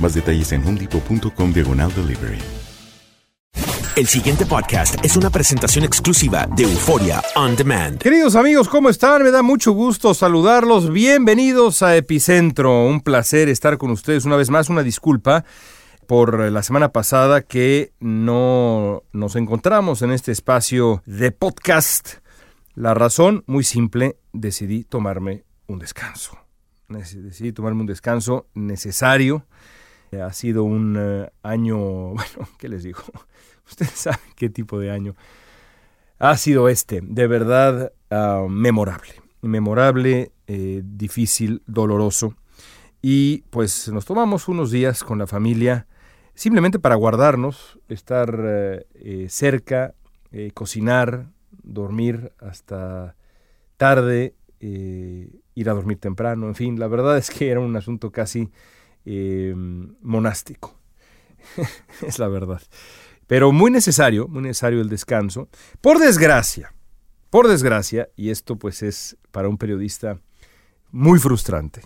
Más detalles en homedepot.com diagonal delivery. El siguiente podcast es una presentación exclusiva de Euforia On Demand. Queridos amigos, ¿cómo están? Me da mucho gusto saludarlos. Bienvenidos a Epicentro. Un placer estar con ustedes una vez más. Una disculpa por la semana pasada que no nos encontramos en este espacio de podcast. La razón, muy simple, decidí tomarme un descanso. Decidí tomarme un descanso necesario ha sido un eh, año, bueno, ¿qué les digo? Ustedes saben qué tipo de año ha sido este, de verdad ah, memorable, memorable, eh, difícil, doloroso. Y pues nos tomamos unos días con la familia simplemente para guardarnos, estar eh, cerca, cocinar, dormir hasta tarde, ir a dormir temprano, en fin, la verdad es que era un asunto casi Em, monástico. es la verdad. Pero muy necesario, muy necesario el descanso. Por desgracia, por desgracia, y esto pues es para un periodista muy frustrante,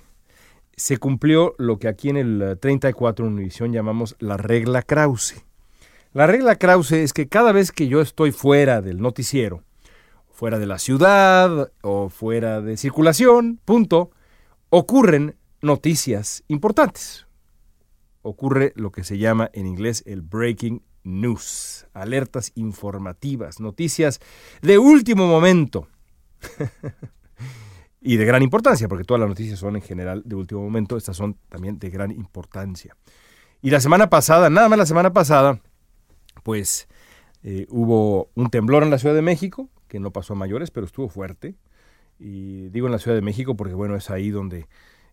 se cumplió lo que aquí en el 34 Univisión llamamos la regla Krause. La regla Krause es que cada vez que yo estoy fuera del noticiero, fuera de la ciudad o fuera de circulación, punto, ocurren noticias importantes. Ocurre lo que se llama en inglés el breaking news, alertas informativas, noticias de último momento. y de gran importancia, porque todas las noticias son en general de último momento, estas son también de gran importancia. Y la semana pasada, nada más la semana pasada, pues eh, hubo un temblor en la Ciudad de México, que no pasó a mayores, pero estuvo fuerte. Y digo en la Ciudad de México porque, bueno, es ahí donde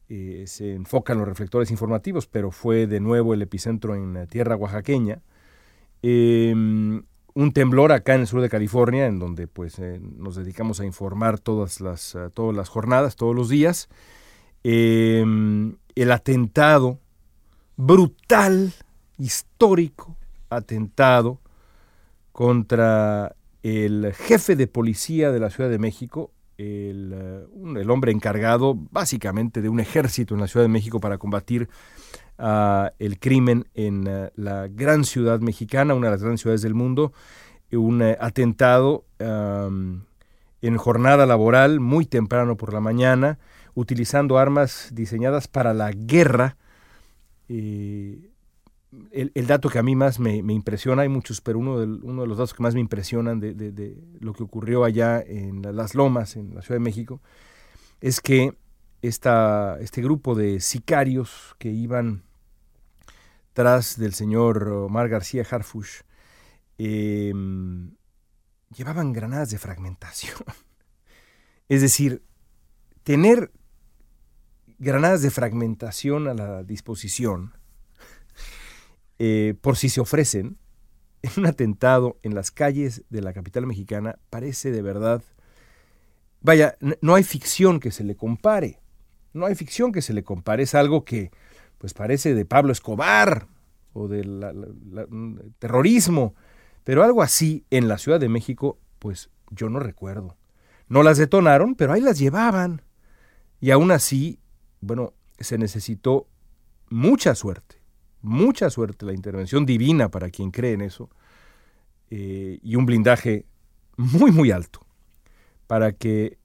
eh, se enfocan los reflectores informativos, pero fue de nuevo el epicentro en tierra oaxaqueña. Em, un temblor acá en el sur de California, en donde pues eh, nos dedicamos a informar todas las, eh, todas las jornadas, todos los días. Em, el atentado brutal, histórico atentado contra el jefe de policía de la Ciudad de México, el, el, hombre encargado básicamente de un ejército en la Ciudad de México para combatir uh, el crimen en uh, la gran ciudad mexicana, una de las grandes ciudades del mundo, un uh, atentado en jornada laboral muy temprano por la mañana, utilizando armas diseñadas para la guerra. Eh, el, dato que a mí más me, impresiona, hay muchos, pero uno de, uno de los datos que más me impresionan de, lo que ocurrió allá en Las Lomas, en la Ciudad de México, es que esta, este grupo de sicarios que iban tras del señor Omar García Harfush, em, llevaban granadas de fragmentación. Es decir, tener granadas de fragmentación a la disposición, eh, por si se ofrecen, en un atentado en las calles de la capital mexicana, parece de verdad... Vaya, no hay ficción que se le compare. No hay ficción que se le compare. Es algo que pues parece de Pablo Escobar o del terrorismo. Pero algo así en la Ciudad de México, pues yo no recuerdo. No las detonaron, pero ahí las llevaban. Y aún así, bueno, se necesitó mucha suerte, mucha suerte, la intervención divina para quien cree en eso, eh, y un blindaje muy, muy alto para que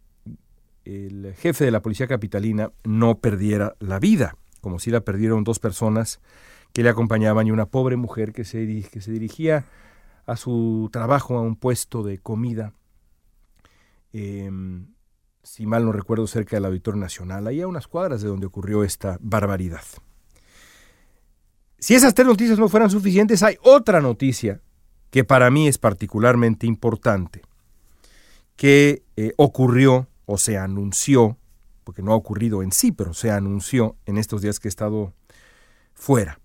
el jefe de la policía capitalina no perdiera la vida, como si la perdieron dos personas que le acompañaban y una pobre mujer que se, que se dirigía a su trabajo, a un puesto de comida, em, si mal no recuerdo, cerca del Auditorio Nacional, ahí a unas cuadras de donde ocurrió esta barbaridad. Si esas tres noticias no fueran suficientes, hay otra noticia que para mí es particularmente importante, que eh, ocurrió o se anunció, porque no ha ocurrido en sí, pero se anunció en estos días que he estado fuera.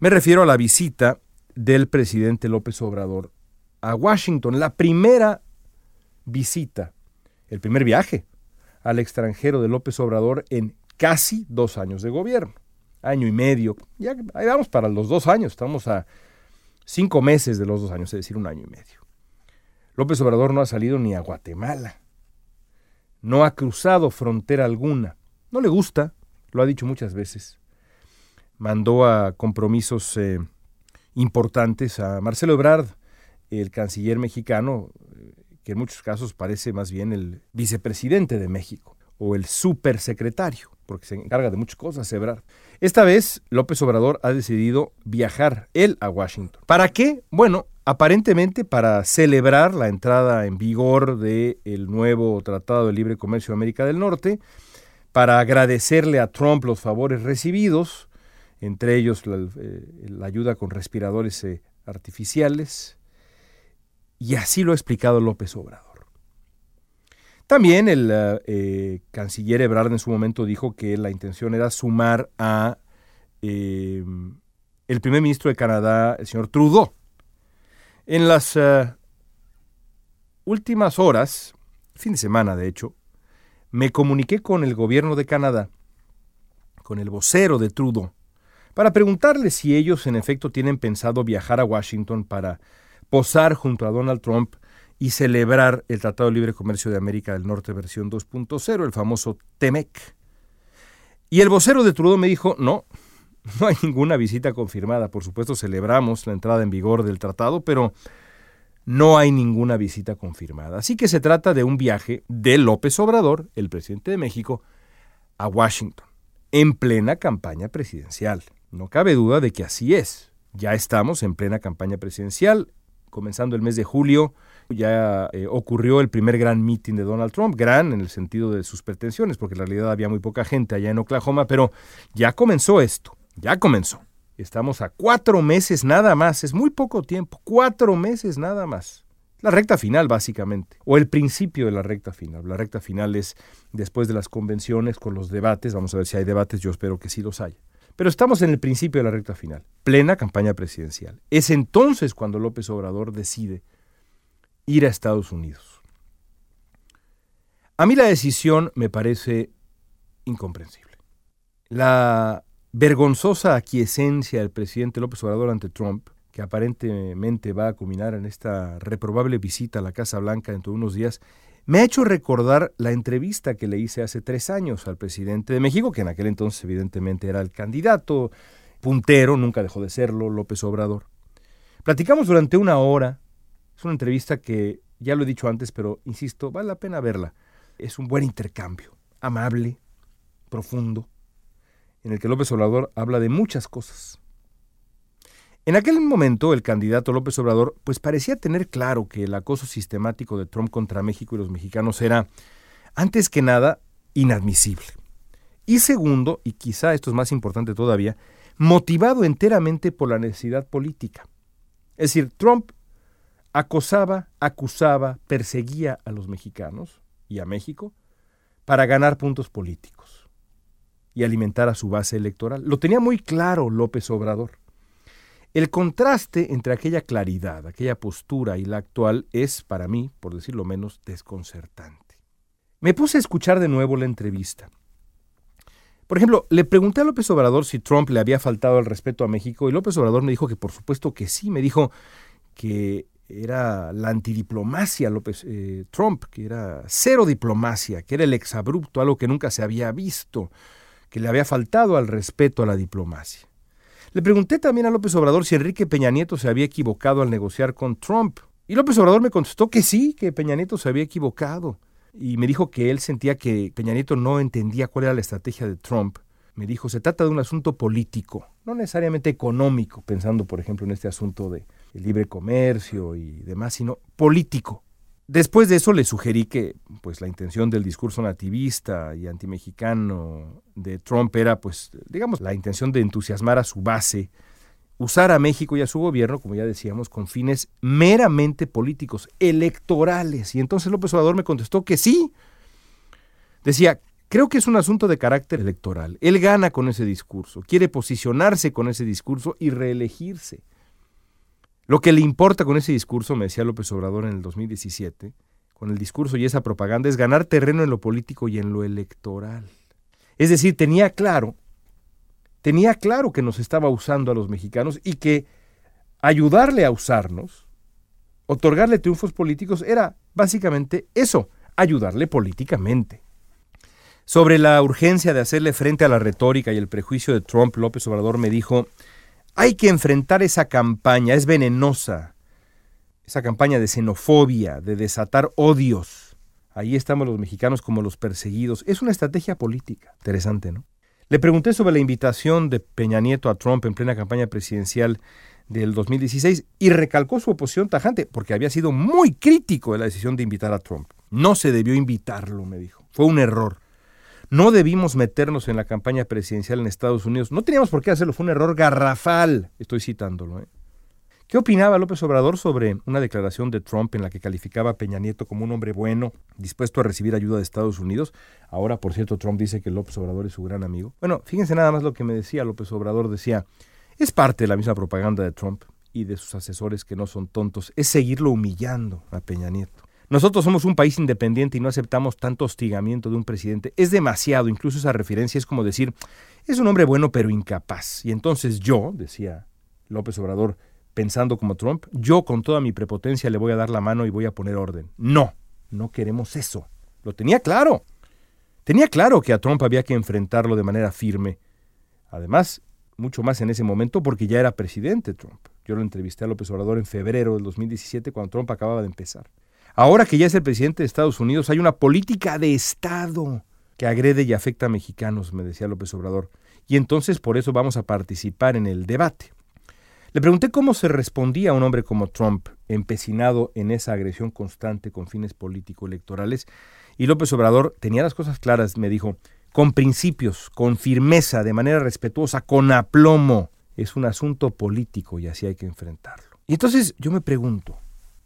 Me refiero a la visita del presidente López Obrador a Washington, la primera visita, el primer viaje al extranjero de López Obrador en casi dos años de gobierno, año y medio, ya ahí vamos para los dos años, estamos a cinco meses de los dos años, es decir, un año y medio. López Obrador no ha salido ni a Guatemala, no ha cruzado frontera alguna, no le gusta, lo ha dicho muchas veces. Mandó a compromisos eh, importantes a Marcelo Ebrard, el canciller mexicano, eh, que en muchos casos parece más bien el vicepresidente de México o el supersecretario, porque se encarga de muchas cosas, Ebrard. Esta vez López Obrador ha decidido viajar él a Washington. ¿Para qué? Bueno, aparentemente para celebrar la entrada en vigor del nuevo Tratado de Libre Comercio de América del Norte, para agradecerle a Trump los favores recibidos, entre ellos la, eh, ayuda con respiradores eh, artificiales, y así lo ha explicado López Obrador. También el eh, canciller Ebrard en su momento dijo que la intención era sumar a el primer ministro de Canadá, el señor Trudeau. En las últimas horas, fin de semana de hecho, me comuniqué con el gobierno de Canadá, con el vocero de Trudeau, para preguntarle si ellos en efecto tienen pensado viajar a Washington para posar junto a Donald Trump y celebrar el Tratado de Libre Comercio de América del Norte versión 2.0, el famoso TEMEC. Y el vocero de Trudeau me dijo, no, no hay ninguna visita confirmada. Por supuesto, celebramos la entrada en vigor del tratado, pero no hay ninguna visita confirmada. Así que se trata de un viaje de López Obrador, el presidente de México, a Washington, en plena campaña presidencial. No cabe duda de que así es. Ya estamos en plena campaña presidencial, comenzando el mes de julio. Ya eh, ocurrió el primer gran meeting de Donald Trump, gran en el sentido de sus pretensiones, porque en realidad había muy poca gente allá en Oklahoma, pero ya comenzó esto, ya comenzó. Estamos a cuatro meses nada más, es muy poco tiempo, cuatro meses nada más. La recta final, básicamente, o el principio de la recta final. La recta final es después de las convenciones con los debates, vamos a ver si hay debates, yo espero que sí los haya. Pero estamos en el principio de la recta final, plena campaña presidencial. Es entonces cuando López Obrador decide ir a Estados Unidos. A mí la decisión me parece incomprensible. La vergonzosa aquiescencia del presidente López Obrador ante Trump, que aparentemente va a culminar en esta reprobable visita a la Casa Blanca dentro de unos días, me ha hecho recordar la entrevista que le hice hace tres años al presidente de México, que en aquel entonces evidentemente era el candidato puntero, nunca dejó de serlo, López Obrador. Platicamos durante una hora, es una entrevista que ya lo he dicho antes, pero insisto, vale la pena verla. Es un buen intercambio, amable, profundo, en el que López Obrador habla de muchas cosas. En aquel momento el candidato López Obrador pues parecía tener claro que el acoso sistemático de Trump contra México y los mexicanos era, antes que nada, inadmisible. Y segundo, y quizá esto es más importante todavía, motivado enteramente por la necesidad política. Es decir, Trump acosaba, acusaba, perseguía a los mexicanos y a México para ganar puntos políticos y alimentar a su base electoral. Lo tenía muy claro López Obrador. El contraste entre aquella claridad, aquella postura y la actual es, para mí, por decirlo menos, desconcertante. Me puse a escuchar de nuevo la entrevista. Por ejemplo, le pregunté a López Obrador si Trump le había faltado el respeto a México y López Obrador me dijo que por supuesto que sí. Me dijo que era la antidiplomacia eh, Trump, que era cero diplomacia, que era el exabrupto, algo que nunca se había visto, que le había faltado al respeto a la diplomacia. Le pregunté también a López Obrador si Enrique Peña Nieto se había equivocado al negociar con Trump. Y López Obrador me contestó que sí, que Peña Nieto se había equivocado. Y me dijo que él sentía que Peña Nieto no entendía cuál era la estrategia de Trump. Me dijo, se trata de un asunto político, no necesariamente económico, pensando por ejemplo en este asunto de libre comercio y demás, sino político. Después de eso le sugerí que pues la intención del discurso nativista y antimexicano de Trump era pues digamos la intención de entusiasmar a su base, usar a México y a su gobierno, como ya decíamos, con fines meramente políticos, electorales. Y entonces López Obrador me contestó que sí. Decía, creo que es un asunto de carácter electoral. Él gana con ese discurso, quiere posicionarse con ese discurso y reelegirse. Lo que le importa con ese discurso, me decía López Obrador en el 2017, con el discurso y esa propaganda, es ganar terreno en lo político y en lo electoral. Es decir, tenía claro, tenía claro que nos estaba usando a los mexicanos y que ayudarle a usarnos, otorgarle triunfos políticos, era básicamente eso, ayudarle políticamente. Sobre la urgencia de hacerle frente a la retórica y el prejuicio de Trump, López Obrador me dijo, hay que enfrentar esa campaña, es venenosa. Esa campaña de xenofobia, de desatar odios. Ahí estamos los mexicanos como los perseguidos. Es una estrategia política. Interesante, ¿no? Le pregunté sobre la invitación de Peña Nieto a Trump en plena campaña presidencial del 2016 y recalcó su oposición tajante porque había sido muy crítico de la decisión de invitar a Trump. No se debió invitarlo, me dijo. Fue un error. No debimos meternos en la campaña presidencial en Estados Unidos. No teníamos por qué hacerlo, fue un error garrafal. Estoy citándolo. ¿eh? ¿Qué opinaba López Obrador sobre una declaración de Trump en la que calificaba a Peña Nieto como un hombre bueno, dispuesto a recibir ayuda de Estados Unidos? Ahora, por cierto, Trump dice que López Obrador es su gran amigo. Bueno, fíjense nada más lo que me decía López Obrador. Decía, es parte de la misma propaganda de Trump y de sus asesores que no son tontos, es seguirlo humillando a Peña Nieto. Nosotros somos un país independiente y no aceptamos tanto hostigamiento de un presidente. Es demasiado, incluso esa referencia es como decir, es un hombre bueno pero incapaz. Y entonces yo, decía López Obrador, pensando como Trump, yo con toda mi prepotencia le voy a dar la mano y voy a poner orden. No, no queremos eso. Lo tenía claro. Tenía claro que a Trump había que enfrentarlo de manera firme. Además, mucho más en ese momento porque ya era presidente Trump. Yo lo entrevisté a López Obrador en febrero del 2017 cuando Trump acababa de empezar. Ahora que ya es el presidente de Estados Unidos, hay una política de Estado que agrede y afecta a mexicanos, me decía López Obrador. Y entonces por eso vamos a participar en el debate. Le pregunté cómo se respondía a un hombre como Trump, empecinado en esa agresión constante con fines político-electorales, y López Obrador tenía las cosas claras, me dijo, con principios, con firmeza, de manera respetuosa, con aplomo. Es un asunto político y así hay que enfrentarlo. Y entonces yo me pregunto,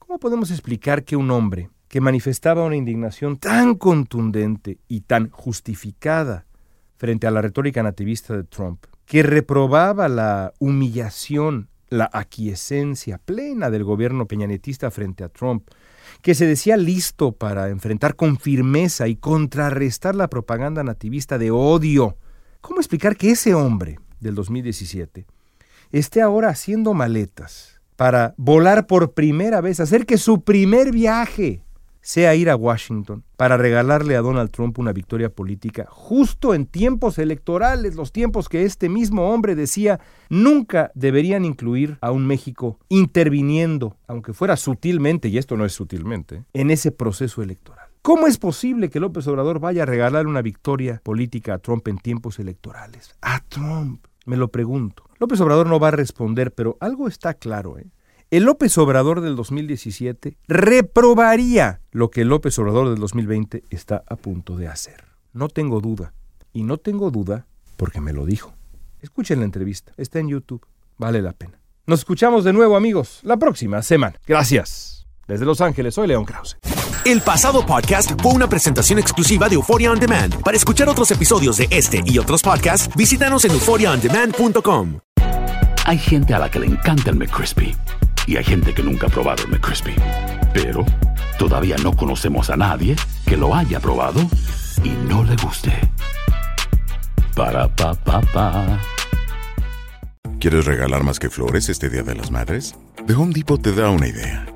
¿Cómo podemos explicar que un hombre que manifestaba una indignación tan contundente y tan justificada frente a la retórica nativista de Trump, que reprobaba la humillación, la aquiescencia plena del gobierno peñanetista frente a Trump, que se decía listo para enfrentar con firmeza y contrarrestar la propaganda nativista de odio. ¿Cómo explicar que ese hombre del 2017 esté ahora haciendo maletas para volar por primera vez, hacer que su primer viaje sea ir a Washington para regalarle a Donald Trump una victoria política justo en tiempos electorales, los tiempos que este mismo hombre decía nunca deberían incluir a un México interviniendo, aunque fuera sutilmente, y esto no es sutilmente, en ese proceso electoral. ¿Cómo es posible que López Obrador vaya a regalar una victoria política a Trump en tiempos electorales? A Trump. Me lo pregunto. López Obrador no va a responder, pero algo está claro. ¿eh? El López Obrador del 2017 reprobaría lo que el López Obrador del 2020 está a punto de hacer. No tengo duda. Y no tengo duda porque me lo dijo. Escuchen la entrevista, está en YouTube, vale la pena. Nos escuchamos de nuevo amigos la próxima semana. Gracias. Desde Los Ángeles, soy León Krause. El pasado podcast fue una presentación exclusiva de Euphoria On Demand. Para escuchar otros episodios de este y otros podcasts, visítanos en euphoriaondemand.com. Hay gente a la que le encanta el McCrispy y hay gente que nunca ha probado el McCrispy. Pero todavía no conocemos a nadie que lo haya probado y no le guste. Para pa pa pa. ¿Quieres regalar más que flores este Día de las Madres? The Home Depot te da una idea.